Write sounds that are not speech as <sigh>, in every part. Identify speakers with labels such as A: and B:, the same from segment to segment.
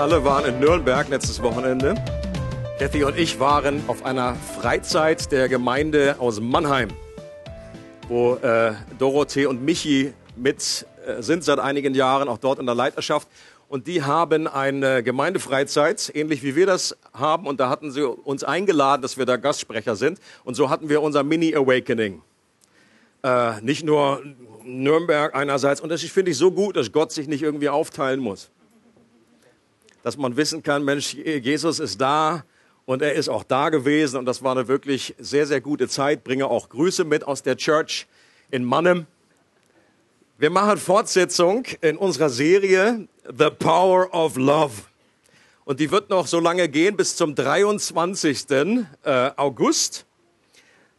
A: Alle waren in Nürnberg letztes Wochenende. Kathy und ich waren auf einer Freizeit der Gemeinde aus Mannheim, wo äh, Dorothee und Michi mit äh, sind seit einigen Jahren, auch dort in der Leiterschaft. Und die haben eine Gemeindefreizeit, ähnlich wie wir das haben. Und da hatten sie uns eingeladen, dass wir da Gastsprecher sind. Und so hatten wir unser Mini-Awakening. Äh, nicht nur Nürnberg einerseits. Und das finde ich so gut, dass Gott sich nicht irgendwie aufteilen muss. Dass man wissen kann, Mensch, Jesus ist da und er ist auch da gewesen. Und das war eine wirklich sehr, sehr gute Zeit. Bringe auch Grüße mit aus der Church in Mannem. Wir machen Fortsetzung in unserer Serie The Power of Love. Und die wird noch so lange gehen bis zum 23. Äh, August.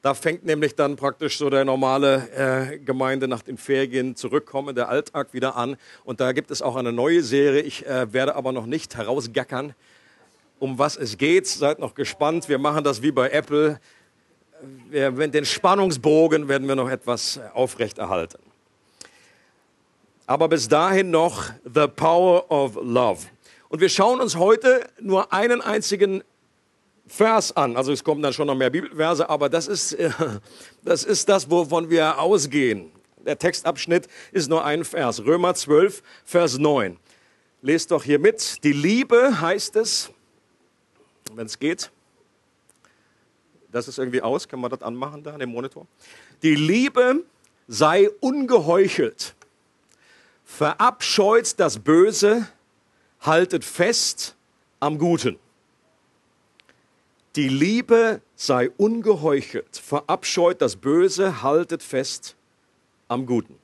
A: Da fängt nämlich dann praktisch so der normale äh, Gemeinde nach den Ferien zurückkommen, der Alltag wieder an. Und da gibt es auch eine neue Serie. Ich äh, werde aber noch nicht herausgackern, um was es geht. Seid noch gespannt. Wir machen das wie bei Apple. Wir, den Spannungsbogen werden wir noch etwas aufrechterhalten. Aber bis dahin noch The Power of Love. Und wir schauen uns heute nur einen einzigen Vers an. Also es kommen dann schon noch mehr Bibelverse, aber das ist, <laughs> das ist das, wovon wir ausgehen. Der Textabschnitt ist nur ein Vers. Römer 12, Vers 9. Lest doch hier mit. Die Liebe heißt es, wenn es geht. Das ist irgendwie aus. Können wir das anmachen da an dem Monitor? Die Liebe sei ungeheuchelt. Verabscheut das Böse, haltet fest am Guten. Die Liebe sei ungeheuchelt, verabscheut das Böse, haltet fest am Guten.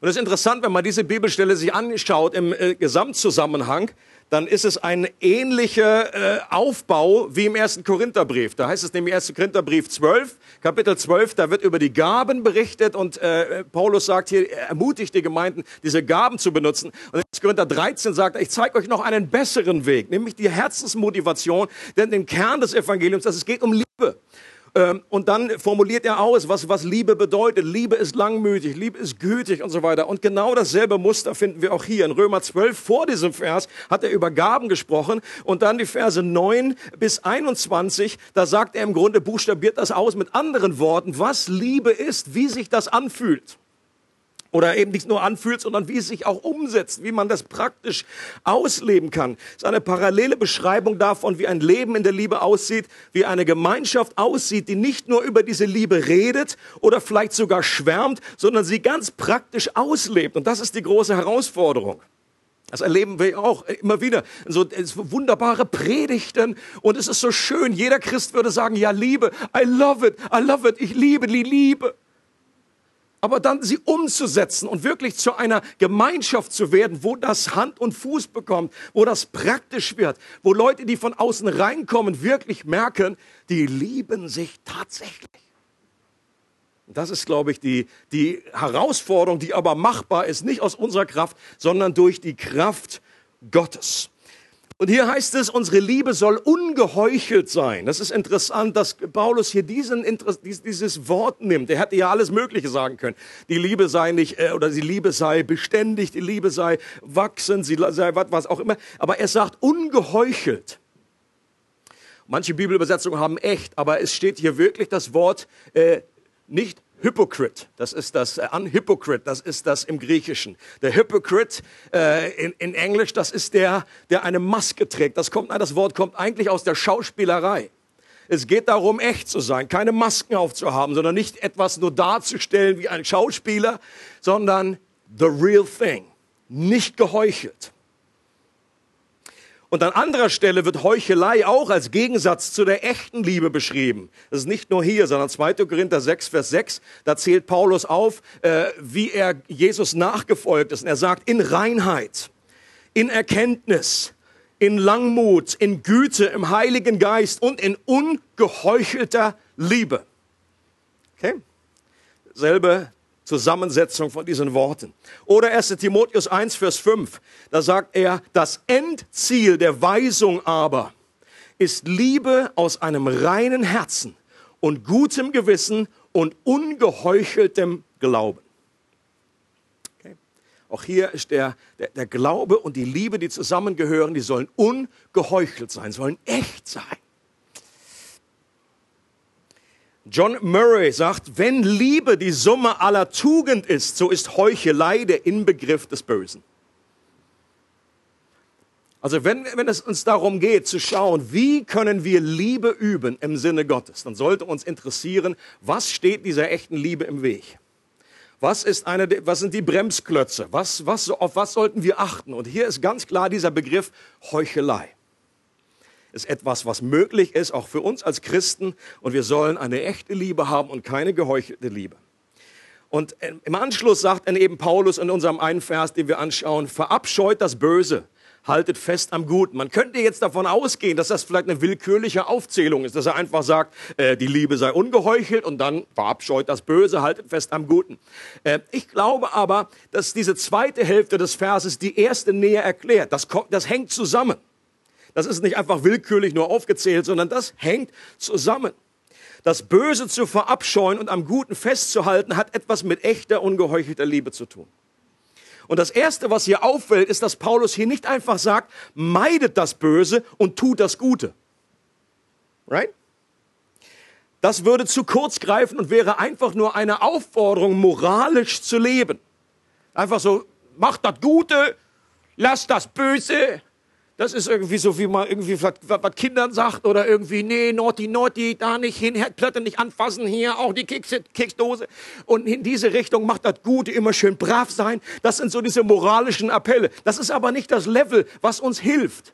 A: Und es ist interessant, wenn man diese Bibelstelle sich anschaut im äh, Gesamtzusammenhang, dann ist es ein ähnlicher äh, Aufbau wie im ersten Korintherbrief. Da heißt es nämlich 1. Korintherbrief 12, Kapitel 12, da wird über die Gaben berichtet und äh, Paulus sagt hier, er ermutigt die Gemeinden, diese Gaben zu benutzen. Und 1. Korinther 13 sagt, ich zeige euch noch einen besseren Weg, nämlich die Herzensmotivation, denn den Kern des Evangeliums, dass es geht um Liebe. Ähm, und dann formuliert er aus, was, was Liebe bedeutet. Liebe ist langmütig, Liebe ist gütig und so weiter. Und genau dasselbe Muster finden wir auch hier. In Römer 12 vor diesem Vers hat er über Gaben gesprochen. Und dann die Verse 9 bis 21, da sagt er im Grunde, buchstabiert das aus mit anderen Worten, was Liebe ist, wie sich das anfühlt oder eben nicht nur anfühlt, sondern wie es sich auch umsetzt, wie man das praktisch ausleben kann. Das ist eine parallele Beschreibung davon, wie ein Leben in der Liebe aussieht, wie eine Gemeinschaft aussieht, die nicht nur über diese Liebe redet oder vielleicht sogar schwärmt, sondern sie ganz praktisch auslebt. Und das ist die große Herausforderung. Das erleben wir auch immer wieder. So wunderbare Predigten. Und es ist so schön. Jeder Christ würde sagen, ja, Liebe. I love it. I love it. Ich liebe die Liebe aber dann sie umzusetzen und wirklich zu einer Gemeinschaft zu werden, wo das Hand und Fuß bekommt, wo das praktisch wird, wo Leute, die von außen reinkommen, wirklich merken, die lieben sich tatsächlich. Das ist, glaube ich, die, die Herausforderung, die aber machbar ist, nicht aus unserer Kraft, sondern durch die Kraft Gottes. Und hier heißt es, unsere Liebe soll ungeheuchelt sein. Das ist interessant, dass Paulus hier diesen, dieses Wort nimmt. Er hätte ja alles Mögliche sagen können. Die Liebe sei nicht, äh, oder die Liebe sei beständig, die Liebe sei wachsend, sie sei was auch immer. Aber er sagt ungeheuchelt. Manche Bibelübersetzungen haben echt, aber es steht hier wirklich das Wort äh, nicht Hypocrite, das ist das äh, Unhypocrite, das ist das im Griechischen. Der Hypocrite äh, in, in Englisch, das ist der, der eine Maske trägt. Das kommt, nein, das Wort kommt eigentlich aus der Schauspielerei. Es geht darum, echt zu sein, keine Masken aufzuhaben, sondern nicht etwas nur darzustellen wie ein Schauspieler, sondern the real thing, nicht geheuchelt. Und an anderer Stelle wird Heuchelei auch als Gegensatz zu der echten Liebe beschrieben. Das ist nicht nur hier, sondern 2. Korinther 6, Vers 6. Da zählt Paulus auf, äh, wie er Jesus nachgefolgt ist. Und er sagt, in Reinheit, in Erkenntnis, in Langmut, in Güte, im Heiligen Geist und in ungeheuchelter Liebe. Okay? Selbe Zusammensetzung von diesen Worten. Oder 1 Timotheus 1, Vers 5, da sagt er, das Endziel der Weisung aber ist Liebe aus einem reinen Herzen und gutem Gewissen und ungeheucheltem Glauben. Okay. Auch hier ist der, der, der Glaube und die Liebe, die zusammengehören, die sollen ungeheuchelt sein, sollen echt sein. John Murray sagt, wenn Liebe die Summe aller Tugend ist, so ist Heuchelei der Inbegriff des Bösen. Also wenn, wenn es uns darum geht zu schauen, wie können wir Liebe üben im Sinne Gottes, dann sollte uns interessieren, was steht dieser echten Liebe im Weg? Was, ist eine, was sind die Bremsklötze? Was, was, auf was sollten wir achten? Und hier ist ganz klar dieser Begriff Heuchelei. Ist etwas, was möglich ist, auch für uns als Christen. Und wir sollen eine echte Liebe haben und keine geheuchelte Liebe. Und im Anschluss sagt dann eben Paulus in unserem einen Vers, den wir anschauen, verabscheut das Böse haltet fest am Guten. Man könnte jetzt davon ausgehen, dass das vielleicht eine willkürliche Aufzählung ist, dass er einfach sagt, äh, die Liebe sei ungeheuchelt und dann verabscheut das Böse, haltet fest am Guten. Äh, ich glaube aber, dass diese zweite Hälfte des Verses die erste näher erklärt. Das hängt zusammen. Das ist nicht einfach willkürlich nur aufgezählt, sondern das hängt zusammen. Das Böse zu verabscheuen und am Guten festzuhalten, hat etwas mit echter, ungeheuchelter Liebe zu tun. Und das Erste, was hier auffällt, ist, dass Paulus hier nicht einfach sagt, meidet das Böse und tut das Gute. Right? Das würde zu kurz greifen und wäre einfach nur eine Aufforderung, moralisch zu leben. Einfach so, macht das Gute, lasst das Böse, das ist irgendwie so, wie man irgendwie was, Kindern sagt oder irgendwie, nee, naughty, naughty, da nicht hin, Herdplatte nicht anfassen, hier auch die Kekse, Keksdose. Und in diese Richtung macht das Gute, immer schön brav sein. Das sind so diese moralischen Appelle. Das ist aber nicht das Level, was uns hilft.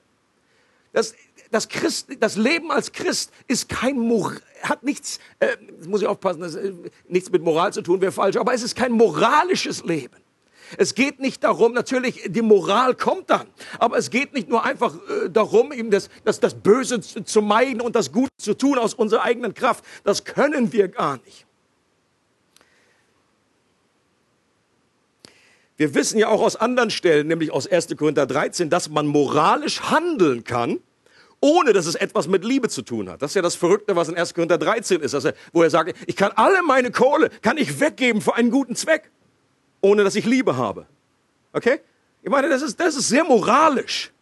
A: Das, das, Christ, das Leben als Christ ist kein Mor hat nichts, äh, muss ich aufpassen, das, äh, nichts mit Moral zu tun, wäre falsch, aber es ist kein moralisches Leben. Es geht nicht darum, natürlich, die Moral kommt dann, aber es geht nicht nur einfach äh, darum, eben das, das, das Böse zu, zu meiden und das Gute zu tun aus unserer eigenen Kraft. Das können wir gar nicht. Wir wissen ja auch aus anderen Stellen, nämlich aus 1. Korinther 13, dass man moralisch handeln kann, ohne dass es etwas mit Liebe zu tun hat. Das ist ja das Verrückte, was in 1. Korinther 13 ist, er, wo er sagt, ich kann alle meine Kohle, kann ich weggeben für einen guten Zweck ohne dass ich Liebe habe. Okay? Ich meine, das ist, das ist sehr moralisch.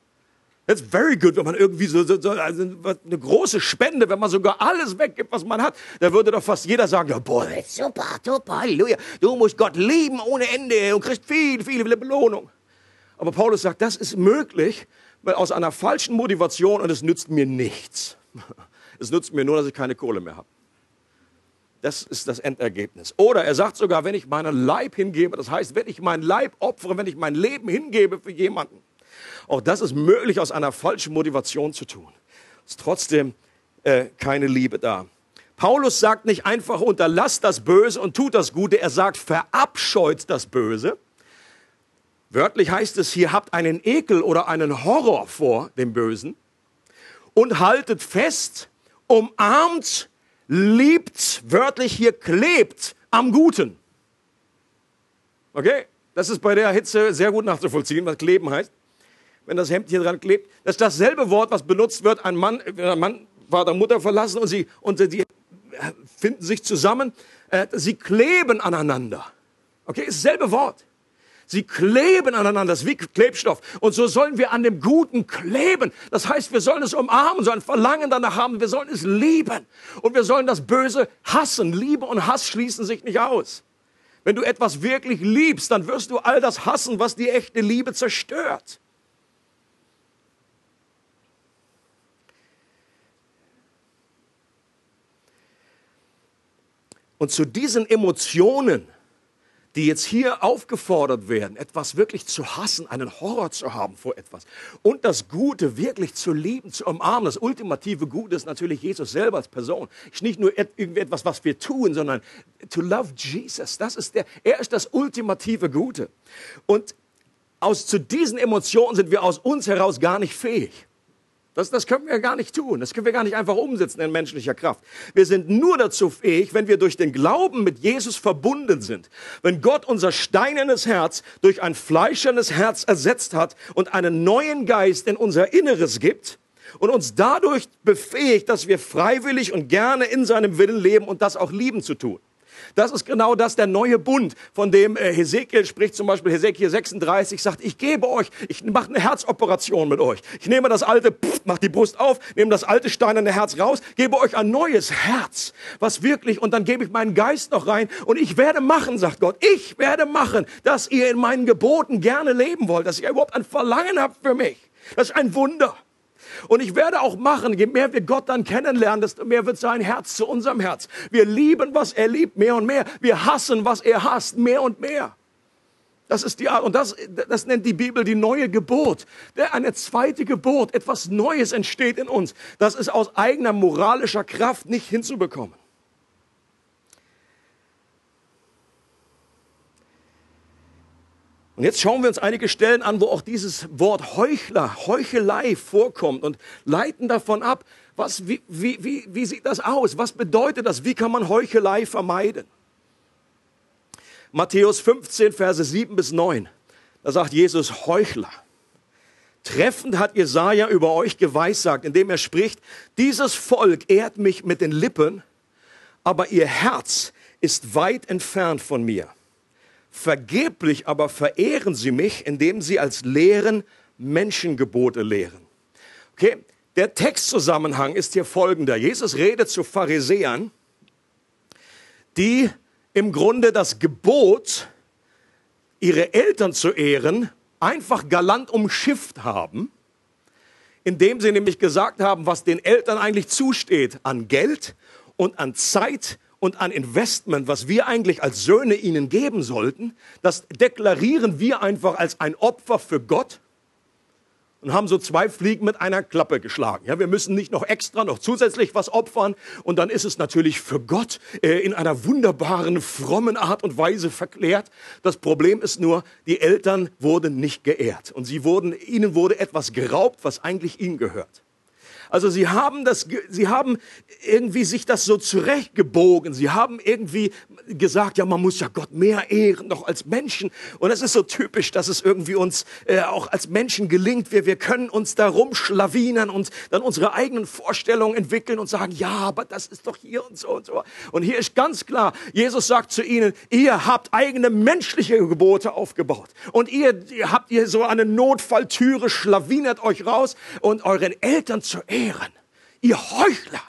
A: That's very good, wenn man irgendwie so, so, so also eine große Spende, wenn man sogar alles weggibt, was man hat, da würde doch fast jeder sagen, ja, boah, das ist super, super, Halleluja. Du musst Gott lieben ohne Ende und kriegst viel, viel, viele Belohnung. Aber Paulus sagt, das ist möglich, weil aus einer falschen Motivation und es nützt mir nichts. <laughs> Es nützt mir nur, dass ich keine Kohle mehr habe. Das ist das Endergebnis. Oder er sagt sogar, wenn ich meinen Leib hingebe, das heißt, wenn ich meinen Leib opfere, wenn ich mein Leben hingebe für jemanden. Auch das ist möglich aus einer falschen Motivation zu tun. Ist trotzdem äh, keine Liebe da. Paulus sagt nicht einfach, unterlasst das Böse und tut das Gute. Er sagt, verabscheut das Böse. Wörtlich heißt es hier, habt einen Ekel oder einen Horror vor dem Bösen und haltet fest, umarmt liebt, wörtlich hier klebt am Guten. Okay? Das ist bei der Hitze sehr gut nachzuvollziehen, was kleben heißt. Wenn das Hemd hier dran klebt. Das ist dasselbe Wort, was benutzt wird, ein Mann, ein Mann Vater, Mutter verlassen und sie, und sie finden sich zusammen. Äh, sie kleben aneinander. Okay? Ist dasselbe Wort. Sie kleben aneinander, das ist wie Klebstoff. Und so sollen wir an dem Guten kleben. Das heißt, wir sollen es umarmen, sollen Verlangen danach haben, wir sollen es lieben. Und wir sollen das Böse hassen. Liebe und Hass schließen sich nicht aus. Wenn du etwas wirklich liebst, dann wirst du all das hassen, was die echte Liebe zerstört. Und zu diesen Emotionen, die jetzt hier aufgefordert werden, etwas wirklich zu hassen, einen Horror zu haben vor etwas und das Gute wirklich zu lieben, zu umarmen. Das ultimative Gute ist natürlich Jesus selber als Person. Nicht nur irgendwie etwas, was wir tun, sondern to love Jesus. Das ist der, er ist das ultimative Gute. Und aus, zu diesen Emotionen sind wir aus uns heraus gar nicht fähig. Das, das können wir gar nicht tun. Das können wir gar nicht einfach umsetzen in menschlicher Kraft. Wir sind nur dazu fähig, wenn wir durch den Glauben mit Jesus verbunden sind. Wenn Gott unser steinernes Herz durch ein fleischernes Herz ersetzt hat und einen neuen Geist in unser Inneres gibt und uns dadurch befähigt, dass wir freiwillig und gerne in seinem Willen leben und das auch lieben zu tun. Das ist genau das, der neue Bund, von dem äh, Hesekiel spricht, zum Beispiel Hesekiel 36, sagt, ich gebe euch, ich mache eine Herzoperation mit euch. Ich nehme das alte, pff, mach die Brust auf, nehme das alte steinerne Herz raus, gebe euch ein neues Herz, was wirklich, und dann gebe ich meinen Geist noch rein und ich werde machen, sagt Gott, ich werde machen, dass ihr in meinen Geboten gerne leben wollt, dass ihr überhaupt ein Verlangen habt für mich. Das ist ein Wunder. Und ich werde auch machen, je mehr wir Gott dann kennenlernen, desto mehr wird sein Herz zu unserem Herz. Wir lieben, was er liebt, mehr und mehr. Wir hassen, was er hasst, mehr und mehr. Das ist die Art, und das, das nennt die Bibel die neue Geburt. Eine zweite Geburt, etwas Neues entsteht in uns. Das ist aus eigener moralischer Kraft nicht hinzubekommen. Und jetzt schauen wir uns einige Stellen an, wo auch dieses Wort Heuchler, Heuchelei vorkommt und leiten davon ab, was, wie, wie, wie, wie sieht das aus? Was bedeutet das? Wie kann man Heuchelei vermeiden? Matthäus 15, Verse 7 bis 9. Da sagt Jesus Heuchler. Treffend hat Jesaja über euch geweissagt, indem er spricht, dieses Volk ehrt mich mit den Lippen, aber ihr Herz ist weit entfernt von mir. Vergeblich aber verehren sie mich, indem sie als Lehren Menschengebote lehren. Okay, der Textzusammenhang ist hier folgender. Jesus redet zu Pharisäern, die im Grunde das Gebot, ihre Eltern zu ehren, einfach galant umschifft haben, indem sie nämlich gesagt haben, was den Eltern eigentlich zusteht an Geld und an Zeit und an Investment, was wir eigentlich als Söhne ihnen geben sollten, das deklarieren wir einfach als ein Opfer für Gott und haben so zwei Fliegen mit einer Klappe geschlagen. Ja, wir müssen nicht noch extra, noch zusätzlich was opfern und dann ist es natürlich für Gott äh, in einer wunderbaren, frommen Art und Weise verklärt. Das Problem ist nur, die Eltern wurden nicht geehrt und sie wurden, ihnen wurde etwas geraubt, was eigentlich ihnen gehört. Also sie haben das, sie haben irgendwie sich das so zurechtgebogen. Sie haben irgendwie gesagt, ja, man muss ja Gott mehr ehren, noch als Menschen. Und es ist so typisch, dass es irgendwie uns äh, auch als Menschen gelingt. Wir, wir können uns da rumschlawinern und dann unsere eigenen Vorstellungen entwickeln und sagen, ja, aber das ist doch hier und so und so. Und hier ist ganz klar, Jesus sagt zu ihnen, ihr habt eigene menschliche Gebote aufgebaut. Und ihr, ihr habt ihr so eine Notfalltüre, schlawinert euch raus und euren Eltern zu ehren. Ihr Heuchler.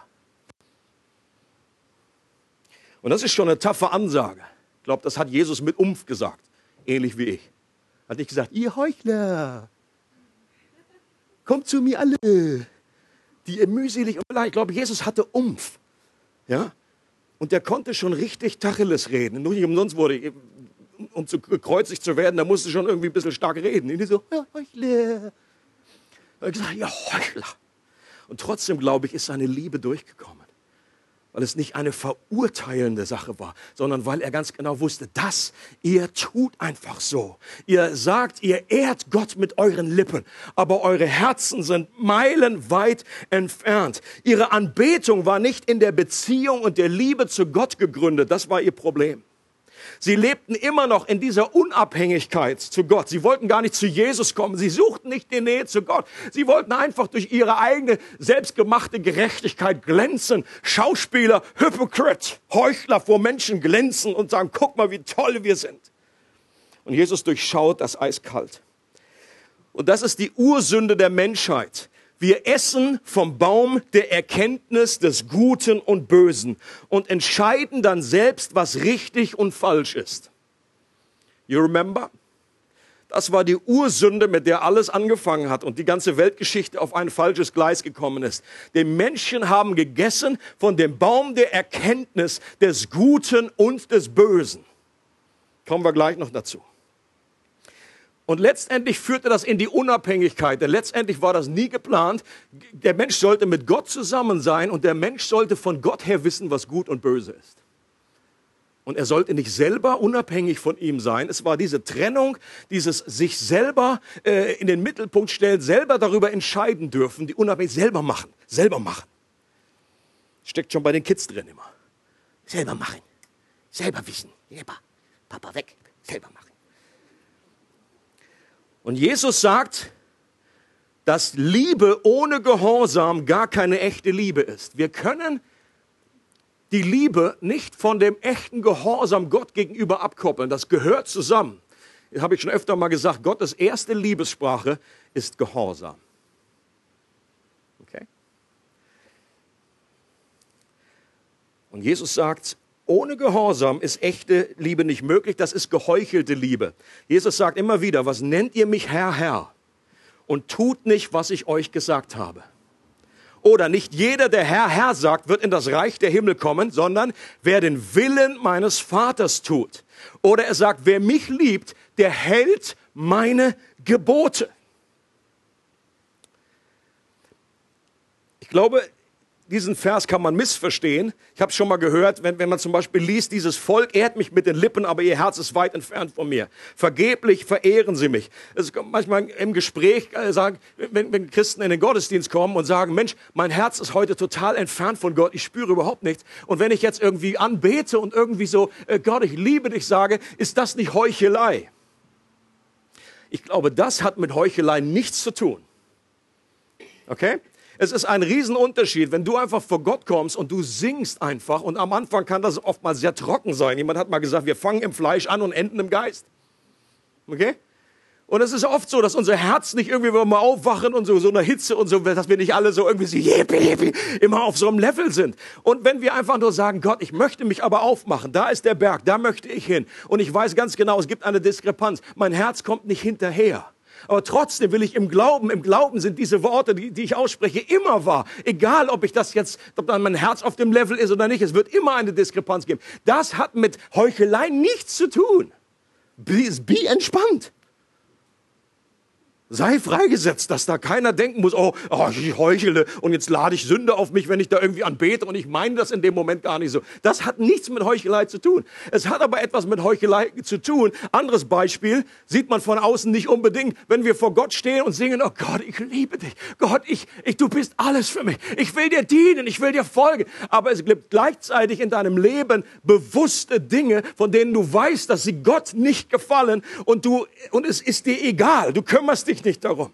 A: Und das ist schon eine taffe Ansage. Ich glaube, das hat Jesus mit Umf gesagt. Ähnlich wie ich. Hat nicht gesagt, ihr Heuchler. Kommt zu mir alle. Die ihr mühselig und. Ich glaube, Jesus hatte Umf. Ja? Und der konnte schon richtig Tacheles reden. Nur nicht umsonst wurde, um zu gekreuzigt zu werden, da musste schon irgendwie ein bisschen stark reden. Und die so, ja, Heuchler. Er hat gesagt, ihr Heuchler. Und trotzdem, glaube ich, ist seine Liebe durchgekommen. Weil es nicht eine verurteilende Sache war, sondern weil er ganz genau wusste, dass ihr tut einfach so. Ihr sagt, ihr ehrt Gott mit euren Lippen, aber eure Herzen sind meilenweit entfernt. Ihre Anbetung war nicht in der Beziehung und der Liebe zu Gott gegründet. Das war ihr Problem. Sie lebten immer noch in dieser Unabhängigkeit zu Gott. Sie wollten gar nicht zu Jesus kommen. Sie suchten nicht die Nähe zu Gott. Sie wollten einfach durch ihre eigene selbstgemachte Gerechtigkeit glänzen. Schauspieler, Hypocrite, Heuchler vor Menschen glänzen und sagen, guck mal, wie toll wir sind. Und Jesus durchschaut das eiskalt. Und das ist die Ursünde der Menschheit. Wir essen vom Baum der Erkenntnis des Guten und Bösen und entscheiden dann selbst, was richtig und falsch ist. You remember? Das war die Ursünde, mit der alles angefangen hat und die ganze Weltgeschichte auf ein falsches Gleis gekommen ist. Die Menschen haben gegessen von dem Baum der Erkenntnis des Guten und des Bösen. Kommen wir gleich noch dazu. Und letztendlich führte das in die Unabhängigkeit, denn letztendlich war das nie geplant. Der Mensch sollte mit Gott zusammen sein und der Mensch sollte von Gott her wissen, was gut und böse ist. Und er sollte nicht selber unabhängig von ihm sein. Es war diese Trennung, dieses sich selber äh, in den Mittelpunkt stellen, selber darüber entscheiden dürfen, die unabhängig selber machen, selber machen. Steckt schon bei den Kids drin immer. Selber machen, selber wissen, selber, Papa weg, selber machen. Und Jesus sagt, dass Liebe ohne Gehorsam gar keine echte Liebe ist. Wir können die Liebe nicht von dem echten Gehorsam Gott gegenüber abkoppeln. Das gehört zusammen. Das habe ich schon öfter mal gesagt. Gottes erste Liebessprache ist Gehorsam. Okay? Und Jesus sagt, ohne Gehorsam ist echte Liebe nicht möglich, das ist geheuchelte Liebe. Jesus sagt immer wieder, was nennt ihr mich Herr, Herr? Und tut nicht, was ich euch gesagt habe. Oder nicht jeder, der Herr, Herr sagt, wird in das Reich der Himmel kommen, sondern wer den Willen meines Vaters tut. Oder er sagt, wer mich liebt, der hält meine Gebote. Ich glaube, diesen Vers kann man missverstehen. Ich habe schon mal gehört, wenn, wenn man zum Beispiel liest, dieses Volk ehrt mich mit den Lippen, aber ihr Herz ist weit entfernt von mir. Vergeblich verehren sie mich. Es kommt manchmal im Gespräch äh, sagen, wenn, wenn Christen in den Gottesdienst kommen und sagen, Mensch, mein Herz ist heute total entfernt von Gott, ich spüre überhaupt nichts. Und wenn ich jetzt irgendwie anbete und irgendwie so, äh, Gott, ich liebe dich sage, ist das nicht Heuchelei? Ich glaube, das hat mit Heuchelei nichts zu tun. Okay? Es ist ein Riesenunterschied, wenn du einfach vor Gott kommst und du singst einfach. Und am Anfang kann das oft mal sehr trocken sein. Jemand hat mal gesagt, wir fangen im Fleisch an und enden im Geist. Okay? Und es ist oft so, dass unser Herz nicht irgendwie, wenn wir mal aufwachen und so, so eine Hitze und so, dass wir nicht alle so irgendwie so, yippie, yippie, immer auf so einem Level sind. Und wenn wir einfach nur sagen, Gott, ich möchte mich aber aufmachen, da ist der Berg, da möchte ich hin. Und ich weiß ganz genau, es gibt eine Diskrepanz. Mein Herz kommt nicht hinterher. Aber trotzdem will ich im Glauben, im Glauben sind diese Worte, die, die ich ausspreche, immer wahr. Egal, ob ich das jetzt, ob dann mein Herz auf dem Level ist oder nicht, es wird immer eine Diskrepanz geben. Das hat mit Heuchelei nichts zu tun. Be, be entspannt. Sei freigesetzt, dass da keiner denken muss, oh, oh, ich heuchle und jetzt lade ich Sünde auf mich, wenn ich da irgendwie anbete und ich meine das in dem Moment gar nicht so. Das hat nichts mit Heuchelei zu tun. Es hat aber etwas mit Heuchelei zu tun. Anderes Beispiel sieht man von außen nicht unbedingt, wenn wir vor Gott stehen und singen, oh Gott, ich liebe dich. Gott, ich, ich, du bist alles für mich. Ich will dir dienen, ich will dir folgen. Aber es gibt gleichzeitig in deinem Leben bewusste Dinge, von denen du weißt, dass sie Gott nicht gefallen und du, und es ist dir egal. Du kümmerst dich dich nicht darum.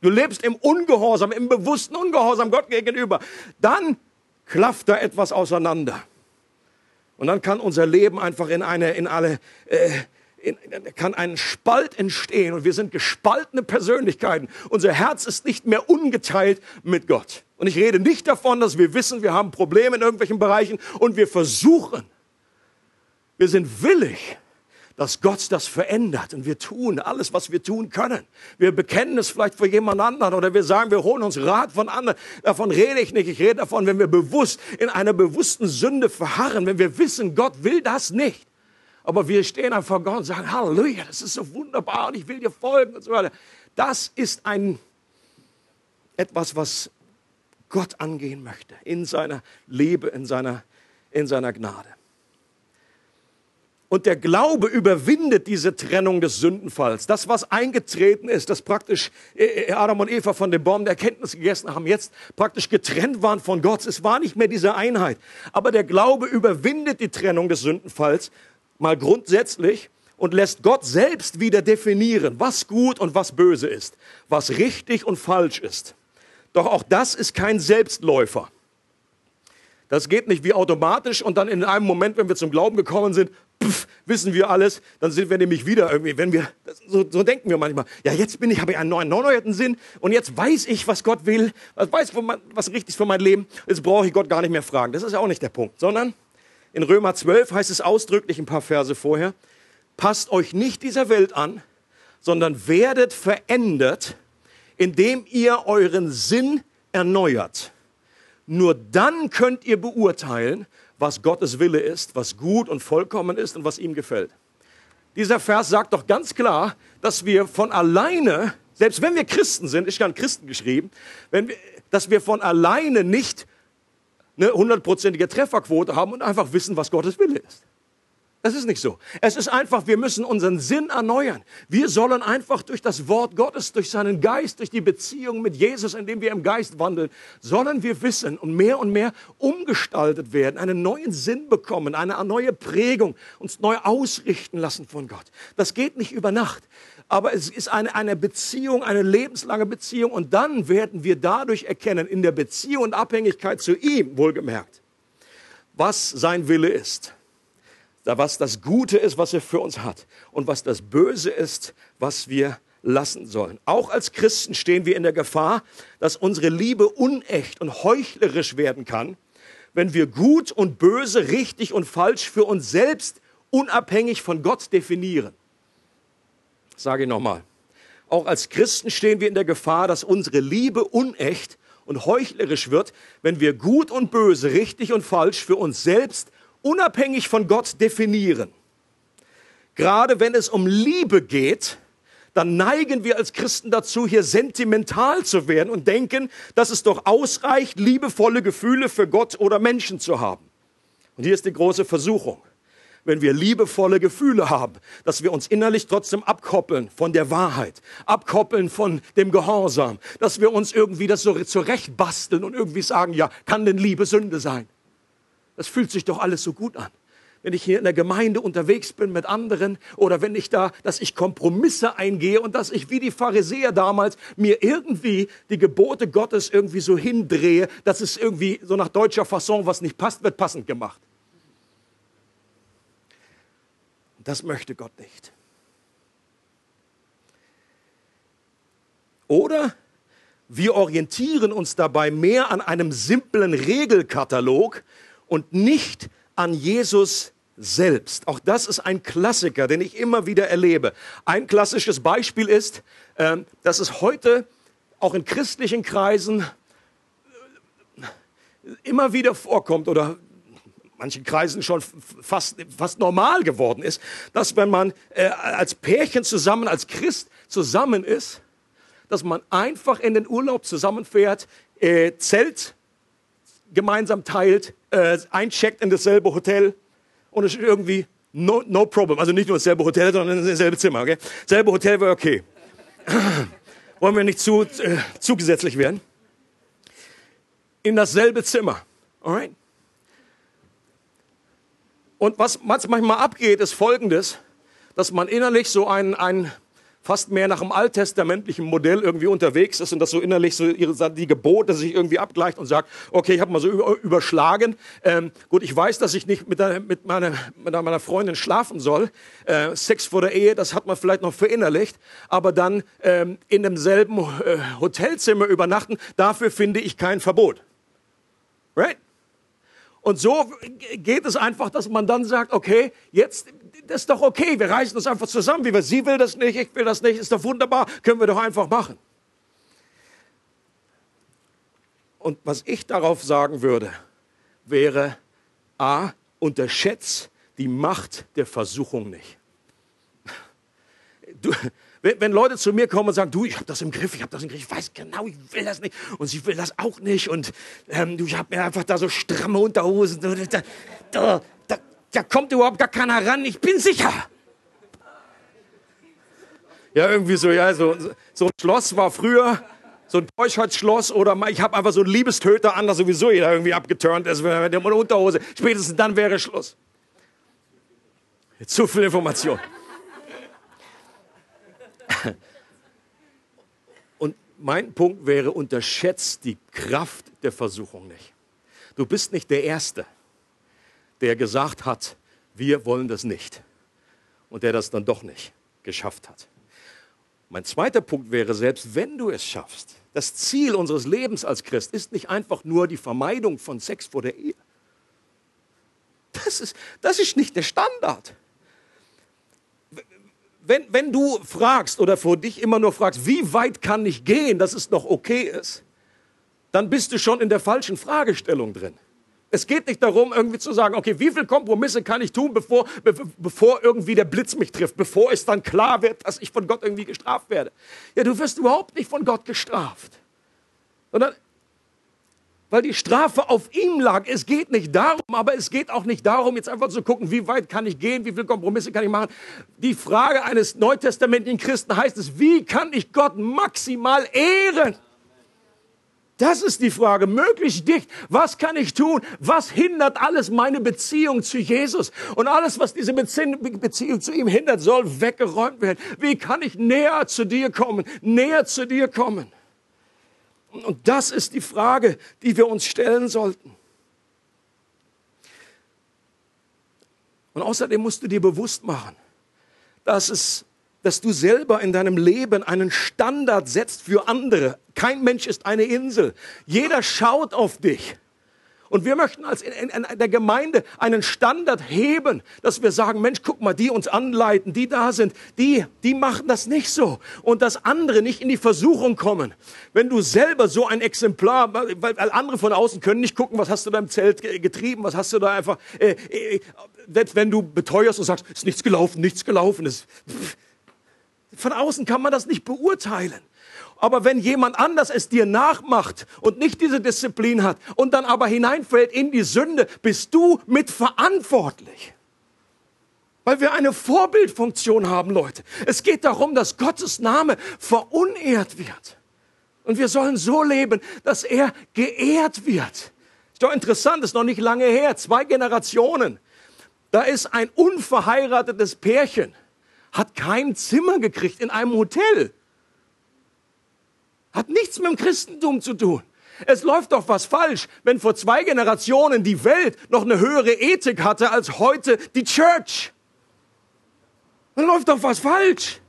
A: Du lebst im Ungehorsam, im bewussten Ungehorsam Gott gegenüber. Dann klafft da etwas auseinander. Und dann kann unser Leben einfach in eine, in alle, äh, in, kann ein Spalt entstehen und wir sind gespaltene Persönlichkeiten. Unser Herz ist nicht mehr ungeteilt mit Gott. Und ich rede nicht davon, dass wir wissen, wir haben Probleme in irgendwelchen Bereichen und wir versuchen. Wir sind willig, dass Gott das verändert und wir tun alles, was wir tun können. Wir bekennen es vielleicht vor jemand anderen oder wir sagen, wir holen uns Rat von anderen. Davon rede ich nicht. Ich rede davon, wenn wir bewusst in einer bewussten Sünde verharren, wenn wir wissen, Gott will das nicht. Aber wir stehen einfach vor Gott und sagen, Halleluja, das ist so wunderbar und ich will dir folgen und so weiter. Das ist ein, etwas, was Gott angehen möchte in seiner Liebe, in seiner, in seiner Gnade. Und der Glaube überwindet diese Trennung des Sündenfalls. Das, was eingetreten ist, dass praktisch äh, äh, Adam und Eva von dem Baum der Erkenntnis gegessen haben, jetzt praktisch getrennt waren von Gott. Es war nicht mehr diese Einheit. Aber der Glaube überwindet die Trennung des Sündenfalls mal grundsätzlich und lässt Gott selbst wieder definieren, was gut und was böse ist, was richtig und falsch ist. Doch auch das ist kein Selbstläufer. Das geht nicht wie automatisch und dann in einem Moment, wenn wir zum Glauben gekommen sind, pff, wissen wir alles, dann sind wir nämlich wieder irgendwie, wenn wir, so, so denken wir manchmal, ja jetzt bin ich, habe ich einen neuen, erneuerten Sinn und jetzt weiß ich, was Gott will, was weiß, was richtig ist für mein Leben, jetzt brauche ich Gott gar nicht mehr fragen. Das ist ja auch nicht der Punkt, sondern in Römer 12 heißt es ausdrücklich ein paar Verse vorher, passt euch nicht dieser Welt an, sondern werdet verändert, indem ihr euren Sinn erneuert. Nur dann könnt ihr beurteilen, was Gottes Wille ist, was gut und vollkommen ist und was ihm gefällt. Dieser Vers sagt doch ganz klar, dass wir von alleine, selbst wenn wir Christen sind, ist ja an Christen geschrieben, wenn wir, dass wir von alleine nicht eine hundertprozentige Trefferquote haben und einfach wissen, was Gottes Wille ist. Es ist nicht so. Es ist einfach, wir müssen unseren Sinn erneuern. Wir sollen einfach durch das Wort Gottes, durch seinen Geist, durch die Beziehung mit Jesus, indem wir im Geist wandeln, sollen wir wissen und mehr und mehr umgestaltet werden, einen neuen Sinn bekommen, eine neue Prägung, uns neu ausrichten lassen von Gott. Das geht nicht über Nacht, aber es ist eine, eine Beziehung, eine lebenslange Beziehung und dann werden wir dadurch erkennen, in der Beziehung und Abhängigkeit zu ihm, wohlgemerkt, was sein Wille ist, was das Gute ist, was er für uns hat und was das Böse ist, was wir lassen sollen. Auch als Christen stehen wir in der Gefahr, dass unsere Liebe unecht und heuchlerisch werden kann, wenn wir gut und böse, richtig und falsch für uns selbst unabhängig von Gott definieren. Sage ich nochmal. Auch als Christen stehen wir in der Gefahr, dass unsere Liebe unecht und heuchlerisch wird, wenn wir gut und böse, richtig und falsch für uns selbst unabhängig von Gott definieren. Gerade wenn es um Liebe geht, dann neigen wir als Christen dazu, hier sentimental zu werden und denken, dass es doch ausreicht, liebevolle Gefühle für Gott oder Menschen zu haben. Und hier ist die große Versuchung. Wenn wir liebevolle Gefühle haben, dass wir uns innerlich trotzdem abkoppeln von der Wahrheit, abkoppeln von dem Gehorsam, dass wir uns irgendwie das so zurechtbasteln und irgendwie sagen, ja, kann denn Liebe Sünde sein? Das fühlt sich doch alles so gut an wenn ich hier in der Gemeinde unterwegs bin mit anderen oder wenn ich da, dass ich Kompromisse eingehe und dass ich wie die Pharisäer damals mir irgendwie die Gebote Gottes irgendwie so hindrehe, dass es irgendwie so nach deutscher Fasson, was nicht passt, wird passend gemacht. Das möchte Gott nicht. Oder wir orientieren uns dabei mehr an einem simplen Regelkatalog und nicht an Jesus selbst. Auch das ist ein Klassiker, den ich immer wieder erlebe. Ein klassisches Beispiel ist, ähm, dass es heute auch in christlichen Kreisen äh, immer wieder vorkommt oder manchen Kreisen schon fast, fast normal geworden ist, dass wenn man äh, als Pärchen zusammen, als Christ zusammen ist, dass man einfach in den Urlaub zusammenfährt, äh, Zelt gemeinsam teilt, äh, eincheckt in dasselbe Hotel, und es ist irgendwie no, no problem. Also nicht nur dasselbe Hotel, sondern dasselbe Zimmer. Okay? Selbe Hotel wäre okay. <clears throat> Wollen wir nicht zu, äh, zugesetzlich werden? In dasselbe Zimmer. Alright? Und was manchmal abgeht, ist Folgendes, dass man innerlich so ein, ein fast mehr nach dem alttestamentlichen Modell irgendwie unterwegs ist und das so innerlich so ihre, die Gebote sich irgendwie abgleicht und sagt, okay, ich habe mal so überschlagen. Ähm, gut, ich weiß, dass ich nicht mit, der, mit, meiner, mit meiner Freundin schlafen soll. Äh, Sex vor der Ehe, das hat man vielleicht noch verinnerlicht. Aber dann ähm, in demselben äh, Hotelzimmer übernachten, dafür finde ich kein Verbot. Right? Und so geht es einfach, dass man dann sagt, okay, jetzt, das ist doch okay, wir reißen uns einfach zusammen, wie wir, sie will das nicht, ich will das nicht, ist doch wunderbar, können wir doch einfach machen. Und was ich darauf sagen würde, wäre, a, unterschätzt die Macht der Versuchung nicht. Du, wenn Leute zu mir kommen und sagen, du, ich habe das im Griff, ich habe das im Griff, ich weiß genau, ich will das nicht und sie will das auch nicht und ähm, du, ich habe mir einfach da so stramme Unterhosen, da, da, da, da kommt überhaupt gar keiner ran, ich bin sicher. Ja, irgendwie so, ja, so, so ein Schloss war früher so ein Täuschheitsschloss oder ich habe einfach so einen Liebestöter an, dass sowieso jeder irgendwie abgeturnt ist mit der Unterhose. Spätestens dann wäre Schluss. Zu viel Information. <laughs> Und mein Punkt wäre, unterschätzt die Kraft der Versuchung nicht. Du bist nicht der Erste, der gesagt hat, wir wollen das nicht. Und der das dann doch nicht geschafft hat. Mein zweiter Punkt wäre, selbst wenn du es schaffst, das Ziel unseres Lebens als Christ ist nicht einfach nur die Vermeidung von Sex vor der Ehe. Das ist, das ist nicht der Standard wenn, wenn du fragst oder vor dich immer nur fragst, wie weit kann ich gehen, dass es noch okay ist, dann bist du schon in der falschen Fragestellung drin. Es geht nicht darum, irgendwie zu sagen, okay, wie viele Kompromisse kann ich tun, bevor, be bevor irgendwie der Blitz mich trifft, bevor es dann klar wird, dass ich von Gott irgendwie gestraft werde. Ja, du wirst überhaupt nicht von Gott gestraft. Sondern weil die Strafe auf ihm lag. Es geht nicht darum, aber es geht auch nicht darum, jetzt einfach zu gucken, wie weit kann ich gehen, wie viele Kompromisse kann ich machen. Die Frage eines neutestamentlichen Christen heißt es, wie kann ich Gott maximal ehren? Das ist die Frage, möglichst dicht. Was kann ich tun? Was hindert alles meine Beziehung zu Jesus? Und alles, was diese Beziehung zu ihm hindert, soll weggeräumt werden. Wie kann ich näher zu dir kommen? Näher zu dir kommen? Und das ist die Frage, die wir uns stellen sollten. Und außerdem musst du dir bewusst machen, dass, es, dass du selber in deinem Leben einen Standard setzt für andere. Kein Mensch ist eine Insel. Jeder schaut auf dich. Und wir möchten als in, in, in der Gemeinde einen Standard heben, dass wir sagen, Mensch, guck mal, die uns anleiten, die da sind, die, die machen das nicht so. Und dass andere nicht in die Versuchung kommen. Wenn du selber so ein Exemplar, weil andere von außen können nicht gucken, was hast du da im Zelt getrieben, was hast du da einfach, äh, äh, wenn du beteuerst und sagst, ist nichts gelaufen, nichts gelaufen, ist, von außen kann man das nicht beurteilen. Aber wenn jemand anders es dir nachmacht und nicht diese Disziplin hat und dann aber hineinfällt in die Sünde, bist du mitverantwortlich. Weil wir eine Vorbildfunktion haben, Leute. Es geht darum, dass Gottes Name verunehrt wird. Und wir sollen so leben, dass er geehrt wird. Ist doch interessant, ist noch nicht lange her, zwei Generationen. Da ist ein unverheiratetes Pärchen, hat kein Zimmer gekriegt in einem Hotel. Hat nichts mit dem Christentum zu tun. Es läuft doch was falsch, wenn vor zwei Generationen die Welt noch eine höhere Ethik hatte als heute die Church. Dann läuft doch was falsch.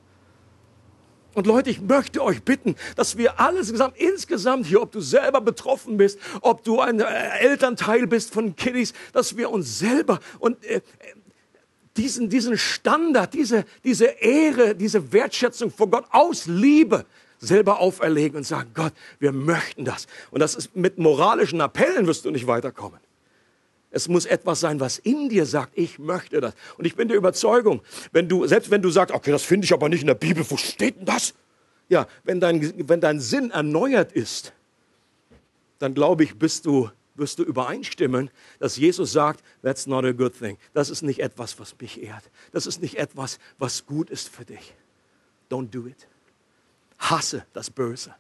A: Und Leute, ich möchte euch bitten, dass wir alles gesamt, insgesamt hier, ob du selber betroffen bist, ob du ein äh, Elternteil bist von Kiddies, dass wir uns selber und äh, diesen, diesen Standard, diese, diese Ehre, diese Wertschätzung vor Gott aus Liebe selber auferlegen und sagen, Gott, wir möchten das. Und das ist mit moralischen Appellen wirst du nicht weiterkommen. Es muss etwas sein, was in dir sagt, ich möchte das. Und ich bin der Überzeugung, wenn du, selbst wenn du sagst, okay, das finde ich aber nicht in der Bibel, wo steht denn das? Ja, wenn dein, wenn dein Sinn erneuert ist, dann glaube ich, bist du, wirst du übereinstimmen, dass Jesus sagt, that's not a good thing. Das ist nicht etwas, was mich ehrt. Das ist nicht etwas, was gut ist für dich. Don't do it. Hasse das Böse.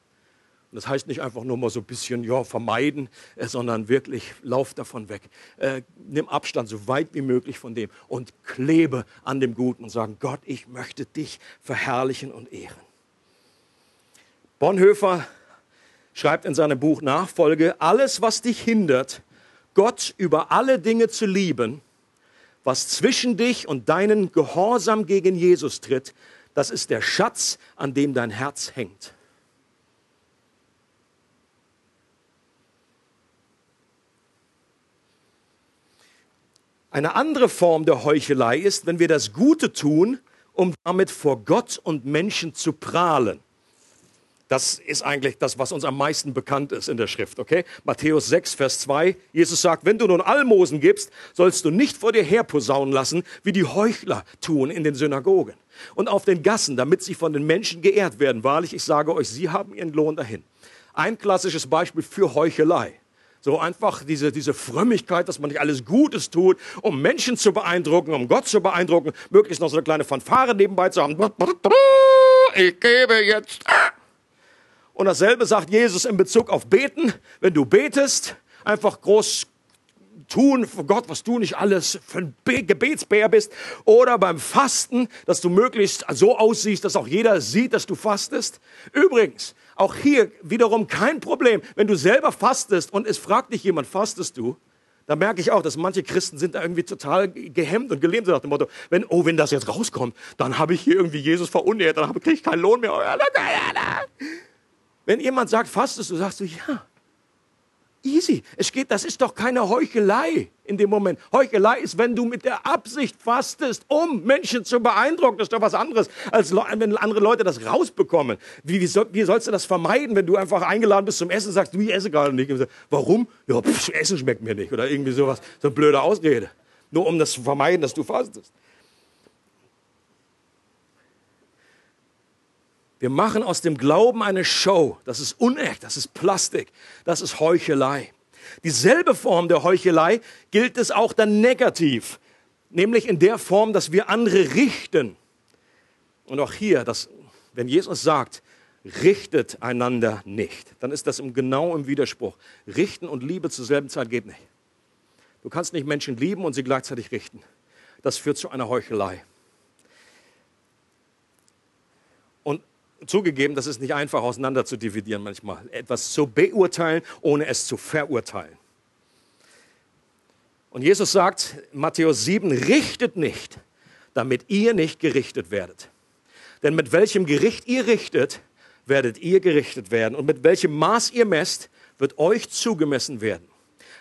A: Und das heißt nicht einfach nur mal so ein bisschen ja, vermeiden, äh, sondern wirklich lauf davon weg. Äh, nimm Abstand so weit wie möglich von dem und klebe an dem Guten und sagen, Gott, ich möchte dich verherrlichen und ehren. Bonhoeffer schreibt in seinem Buch Nachfolge, alles, was dich hindert, Gott über alle Dinge zu lieben, was zwischen dich und deinen Gehorsam gegen Jesus tritt, das ist der Schatz, an dem dein Herz hängt. Eine andere Form der Heuchelei ist, wenn wir das Gute tun, um damit vor Gott und Menschen zu prahlen. Das ist eigentlich das, was uns am meisten bekannt ist in der Schrift, okay? Matthäus 6, Vers 2. Jesus sagt, wenn du nun Almosen gibst, sollst du nicht vor dir herposaunen lassen, wie die Heuchler tun in den Synagogen und auf den Gassen, damit sie von den Menschen geehrt werden. Wahrlich, ich sage euch, sie haben ihren Lohn dahin. Ein klassisches Beispiel für Heuchelei. So einfach diese, diese Frömmigkeit, dass man nicht alles Gutes tut, um Menschen zu beeindrucken, um Gott zu beeindrucken, möglichst noch so eine kleine Fanfare nebenbei zu haben. Ich gebe jetzt und dasselbe sagt Jesus in Bezug auf Beten. Wenn du betest, einfach groß tun für Gott, was du nicht alles für ein Gebetsbär bist. Oder beim Fasten, dass du möglichst so aussiehst, dass auch jeder sieht, dass du fastest. Übrigens, auch hier wiederum kein Problem. Wenn du selber fastest und es fragt dich jemand, fastest du? Da merke ich auch, dass manche Christen sind da irgendwie total gehemmt und gelähmt nach dem Motto, wenn, oh, wenn das jetzt rauskommt, dann habe ich hier irgendwie Jesus verunehrt, dann kriege ich keinen Lohn mehr. Wenn jemand sagt, fastest du, sagst du, ja. Easy. Es geht, das ist doch keine Heuchelei in dem Moment. Heuchelei ist, wenn du mit der Absicht fastest, um Menschen zu beeindrucken. Das ist doch was anderes, als wenn andere Leute das rausbekommen. Wie, wie, soll, wie sollst du das vermeiden, wenn du einfach eingeladen bist zum Essen und sagst, du, ich esse gerade nicht. Warum? Ja, pff, Essen schmeckt mir nicht. Oder irgendwie sowas. So eine blöde Ausrede. Nur um das zu vermeiden, dass du fastest. Wir machen aus dem Glauben eine Show. Das ist unecht, das ist Plastik, das ist Heuchelei. Dieselbe Form der Heuchelei gilt es auch dann negativ, nämlich in der Form, dass wir andere richten. Und auch hier, dass, wenn Jesus sagt, richtet einander nicht, dann ist das genau im Widerspruch. Richten und Liebe zur selben Zeit geht nicht. Du kannst nicht Menschen lieben und sie gleichzeitig richten. Das führt zu einer Heuchelei. Zugegeben, das ist nicht einfach auseinander zu dividieren manchmal. Etwas zu beurteilen, ohne es zu verurteilen. Und Jesus sagt, Matthäus 7, richtet nicht, damit ihr nicht gerichtet werdet. Denn mit welchem Gericht ihr richtet, werdet ihr gerichtet werden. Und mit welchem Maß ihr messt, wird euch zugemessen werden.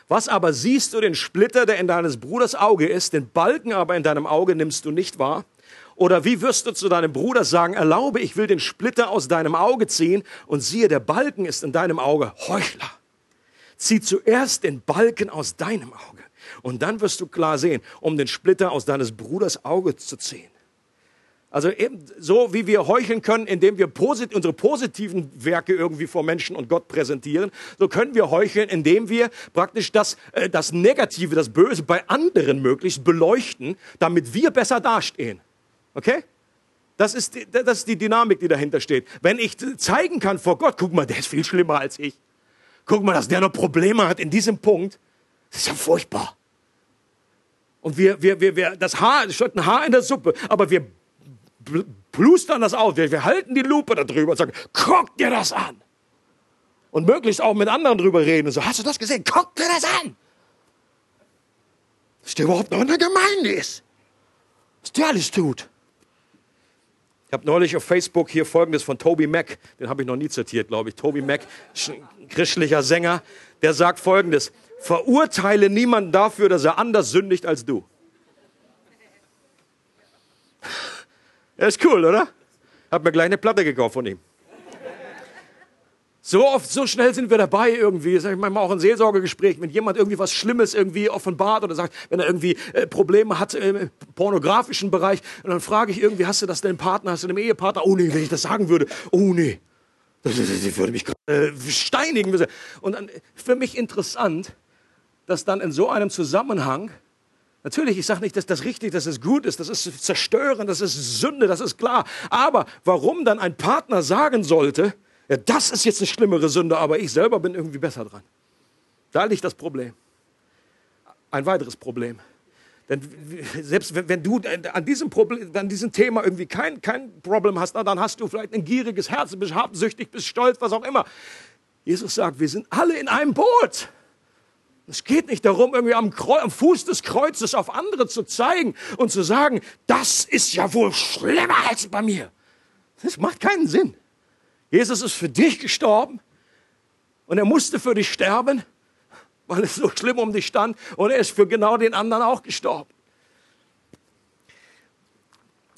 A: Was aber siehst du den Splitter, der in deines Bruders Auge ist, den Balken aber in deinem Auge nimmst du nicht wahr? Oder wie wirst du zu deinem Bruder sagen, erlaube, ich will den Splitter aus deinem Auge ziehen und siehe, der Balken ist in deinem Auge Heuchler. Zieh zuerst den Balken aus deinem Auge und dann wirst du klar sehen, um den Splitter aus deines Bruders Auge zu ziehen. Also eben so, wie wir heucheln können, indem wir posit unsere positiven Werke irgendwie vor Menschen und Gott präsentieren, so können wir heucheln, indem wir praktisch das, äh, das Negative, das Böse bei anderen möglichst beleuchten, damit wir besser dastehen. Okay? Das ist, die, das ist die Dynamik, die dahinter steht. Wenn ich zeigen kann vor Gott, guck mal, der ist viel schlimmer als ich. Guck mal, dass der noch Probleme hat in diesem Punkt. Das ist ja furchtbar. Und wir, wir, wir, wir das Haar, steht ein Haar in der Suppe, aber wir plustern das aus. Wir, wir halten die Lupe da drüber und sagen, guck dir das an. Und möglichst auch mit anderen drüber reden und so, hast du das gesehen? Guck dir das an. Dass der überhaupt noch in der Gemeinde ist. Was der alles tut. Ich habe neulich auf Facebook hier folgendes von Toby Mac, den habe ich noch nie zitiert, glaube ich. Toby Mac, christlicher Sänger, der sagt folgendes: Verurteile niemanden dafür, dass er anders sündigt als du. <laughs> Er ist cool, oder? Hab mir gleich eine Platte gekauft von ihm. So oft, so schnell sind wir dabei irgendwie. Das ich manchmal auch in Seelsorgegespräch, wenn jemand irgendwie was Schlimmes irgendwie offenbart oder sagt, wenn er irgendwie äh, Probleme hat im pornografischen Bereich. Und dann frage ich irgendwie, hast du das deinem Partner, hast du einem Ehepartner? Oh nee, wenn ich das sagen würde. Oh nee. Das, das, das würde mich äh, steinigen. Und dann, für mich interessant, dass dann in so einem Zusammenhang Natürlich, ich sage nicht, dass das richtig, dass es gut ist, das ist zerstören, das ist Sünde, das ist klar. Aber warum dann ein Partner sagen sollte, ja, das ist jetzt eine schlimmere Sünde, aber ich selber bin irgendwie besser dran. Da liegt das Problem. Ein weiteres Problem. Denn selbst wenn, du an diesem, Problem, an diesem Thema irgendwie kein, kein Problem hast, dann hast du vielleicht ein gieriges Herz, bist habsüchtig, bist stolz, was auch immer. Jesus sagt, wir sind alle in einem Boot. Es geht nicht darum, irgendwie am, Kreuz, am, Fuß des Kreuzes auf andere zu zeigen und zu sagen, das ist ja wohl schlimmer als bei mir. Das macht keinen Sinn. Jesus ist für dich gestorben und er musste für dich sterben, weil es so schlimm um dich stand und er ist für genau den anderen auch gestorben.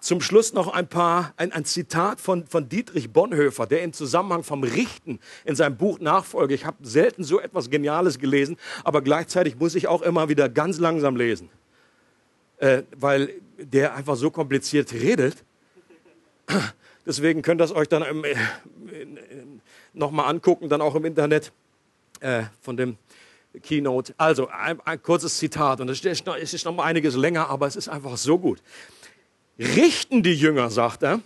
A: Zum Schluss noch ein paar, ein, ein Zitat von, von Dietrich Bonhoeffer, der im Zusammenhang vom Richten in seinem Buch Nachfolge, ich habe selten so etwas Geniales gelesen, aber gleichzeitig muss ich auch immer wieder ganz langsam lesen, äh, weil der einfach so kompliziert redet. Deswegen könnt ihr es euch dann im, äh, nochmal angucken, dann auch im Internet äh, von dem Keynote. Also ein, ein kurzes Zitat und es ist, es ist noch mal einiges länger, aber es ist einfach so gut. Richten die Jünger, sagt er,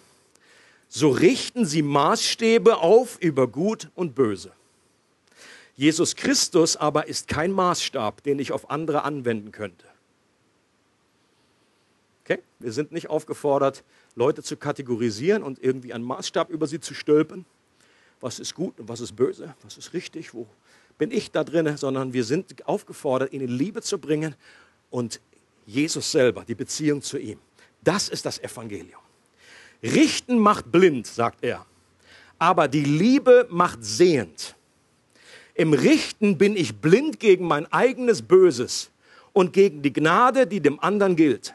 A: so richten sie Maßstäbe auf über Gut und Böse. Jesus Christus aber ist kein Maßstab, den ich auf andere anwenden könnte. Okay? Wir sind nicht aufgefordert, Leute zu kategorisieren und irgendwie einen Maßstab über sie zu stülpen. Was ist gut und was ist böse? Was ist richtig? Wo bin ich da drin? Sondern wir sind aufgefordert, ihnen Liebe zu bringen und Jesus selber, die Beziehung zu ihm. Das ist das Evangelium. Richten macht blind, sagt er, aber die Liebe macht sehend. Im Richten bin ich blind gegen mein eigenes Böses und gegen die Gnade, die dem anderen gilt.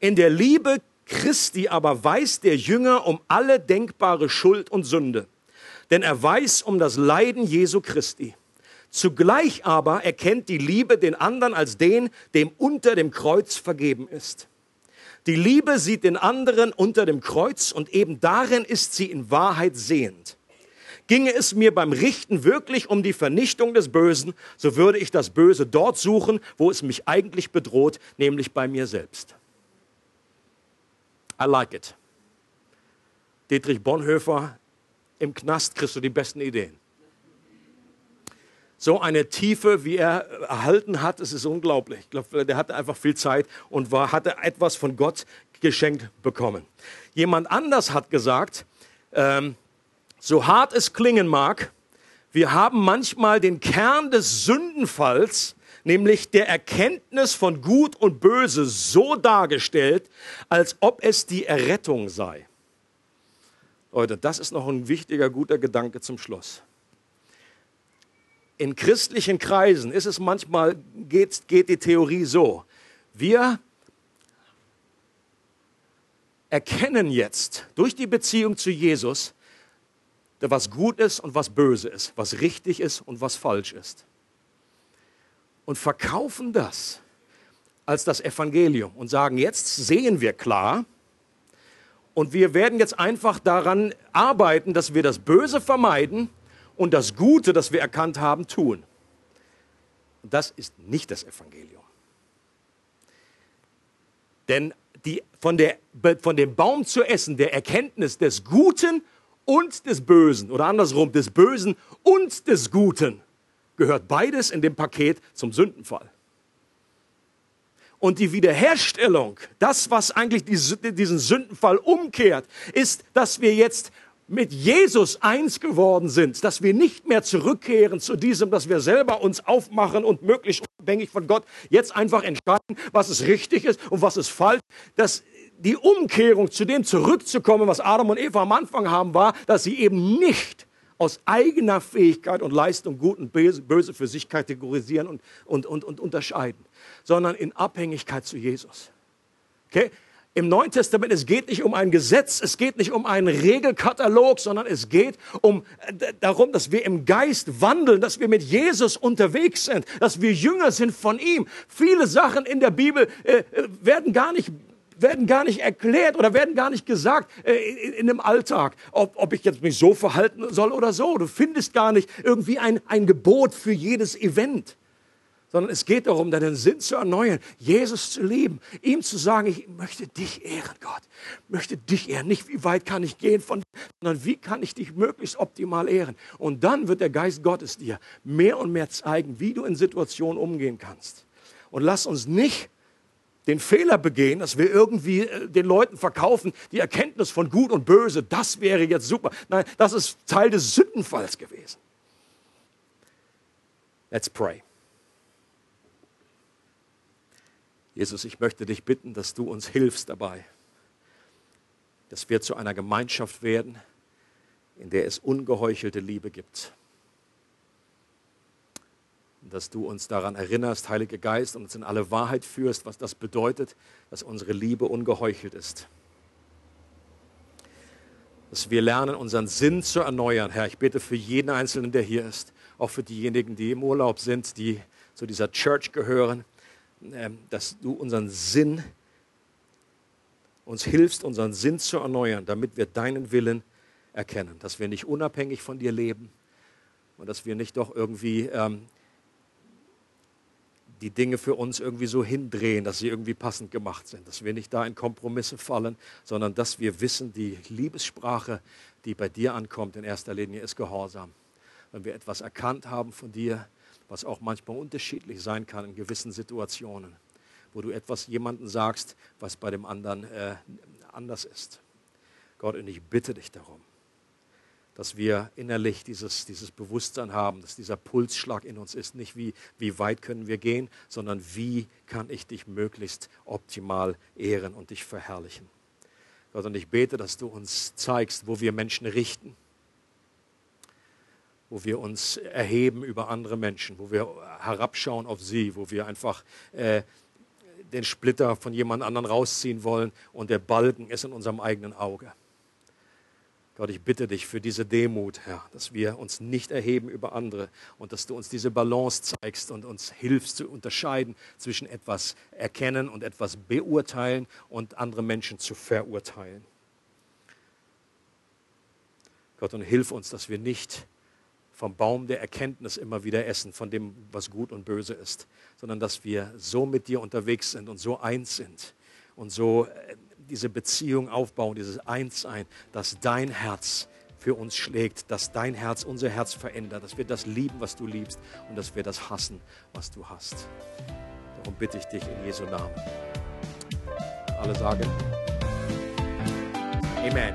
A: In der Liebe Christi aber weiß der Jünger um alle denkbare Schuld und Sünde, denn er weiß um das Leiden Jesu Christi. Zugleich aber erkennt die Liebe den anderen als den, dem unter dem Kreuz vergeben ist. Die Liebe sieht den anderen unter dem Kreuz und eben darin ist sie in Wahrheit sehend. Ginge es mir beim Richten wirklich um die Vernichtung des Bösen, so würde ich das Böse dort suchen, wo es mich eigentlich bedroht, nämlich bei mir selbst. I like it. Dietrich Bonhoeffer, im Knast kriegst du die besten Ideen. So eine Tiefe, wie er erhalten hat, es ist unglaublich. Ich glaube, der hatte einfach viel Zeit und war, hatte etwas von Gott geschenkt bekommen. Jemand anders hat gesagt, ähm, so hart es klingen mag, wir haben manchmal den Kern des Sündenfalls nämlich der Erkenntnis von Gut und Böse so dargestellt, als ob es die Errettung sei. Leute, das ist noch ein wichtiger, guter Gedanke zum Schluss. In christlichen Kreisen ist es manchmal, geht, geht die Theorie so, wir erkennen jetzt durch die Beziehung zu Jesus, was gut ist und was böse ist, was richtig ist und was falsch ist. Und verkaufen das als das Evangelium und sagen, jetzt sehen wir klar und wir werden jetzt einfach daran arbeiten, dass wir das Böse vermeiden und das Gute, das wir erkannt haben, tun. Und das ist nicht das Evangelium. Denn die, von, der, von dem Baum zu essen, der Erkenntnis des Guten und des Bösen oder andersrum des Bösen und des Guten gehört beides in dem Paket zum Sündenfall. Und die Wiederherstellung, das, was eigentlich diesen Sündenfall umkehrt, ist, dass wir jetzt mit Jesus eins geworden sind, dass wir nicht mehr zurückkehren zu diesem, dass wir selber uns aufmachen und möglichst unabhängig von Gott jetzt einfach entscheiden, was es richtig ist und was es falsch, dass die Umkehrung zu dem zurückzukommen, was Adam und Eva am Anfang haben, war, dass sie eben nicht aus eigener Fähigkeit und Leistung Gut und Böse für sich kategorisieren und, und, und, und unterscheiden, sondern in Abhängigkeit zu Jesus. Okay? im Neuen Testament, es geht nicht um ein Gesetz, es geht nicht um einen Regelkatalog, sondern es geht um äh, darum, dass wir im Geist wandeln, dass wir mit Jesus unterwegs sind, dass wir Jünger sind von ihm. Viele Sachen in der Bibel äh, äh werden gar nicht werden gar nicht erklärt oder werden gar nicht gesagt äh, in, in dem Alltag, ob, ob ich jetzt mich so verhalten soll oder so. Du findest gar nicht irgendwie ein, ein Gebot für jedes Event sondern es geht darum, deinen Sinn zu erneuern, Jesus zu lieben, ihm zu sagen, ich möchte dich ehren, Gott, möchte dich ehren. Nicht, wie weit kann ich gehen von, sondern wie kann ich dich möglichst optimal ehren. Und dann wird der Geist Gottes dir mehr und mehr zeigen, wie du in Situationen umgehen kannst. Und lass uns nicht den Fehler begehen, dass wir irgendwie äh, den Leuten verkaufen, die Erkenntnis von Gut und Böse, das wäre jetzt super. Nein, das ist Teil des Sündenfalls gewesen. Let's pray. Jesus, ich möchte dich bitten, dass du uns hilfst dabei, dass wir zu einer Gemeinschaft werden, in der es ungeheuchelte Liebe gibt. Dass du uns daran erinnerst, Heiliger Geist, und uns in alle Wahrheit führst, was das bedeutet, dass unsere Liebe ungeheuchelt ist. Dass wir lernen, unseren Sinn zu erneuern. Herr, ich bitte für jeden Einzelnen, der hier ist, auch für diejenigen, die im Urlaub sind, die zu dieser Church gehören ähm, dass du unseren Sinn, uns hilfst, unseren Sinn zu erneuern, damit wir deinen Willen erkennen, dass wir nicht unabhängig von dir leben und dass wir nicht doch irgendwie ähm, die Dinge für uns irgendwie so hindrehen, dass sie irgendwie passend gemacht sind, dass wir nicht da in Kompromisse fallen, sondern dass wir wissen, die Liebessprache, die bei dir ankommt, in erster Linie ist Gehorsam. Wenn wir etwas erkannt haben von dir, was auch manchmal unterschiedlich sein kann in gewissen Situationen, wo du etwas jemandem sagst, was bei dem anderen äh, anders ist. Gott, und ich bitte dich darum, dass wir innerlich dieses, dieses Bewusstsein haben, dass dieser Pulsschlag in uns ist, nicht wie, wie weit können wir gehen, sondern wie kann ich dich möglichst optimal ehren und dich verherrlichen. Gott, und ich bete, dass du uns zeigst, wo wir Menschen richten wo wir uns erheben über andere Menschen, wo wir herabschauen auf sie, wo wir einfach äh, den Splitter von jemand anderen rausziehen wollen und der Balken ist in unserem eigenen Auge. Gott, ich bitte dich für diese Demut, Herr, dass wir uns nicht erheben über andere und dass du uns diese Balance zeigst und uns hilfst zu unterscheiden zwischen etwas erkennen und etwas beurteilen und andere Menschen zu verurteilen. Gott, und hilf uns, dass wir nicht vom Baum der Erkenntnis immer wieder essen, von dem, was gut und böse ist, sondern dass wir so mit dir unterwegs sind und so eins sind und so äh, diese Beziehung aufbauen, dieses Einssein, dass dein Herz für uns schlägt, dass dein Herz unser Herz verändert, dass wir das lieben, was du liebst und dass wir das hassen, was du hast. Darum bitte ich dich in Jesu Namen. Alle sagen Amen.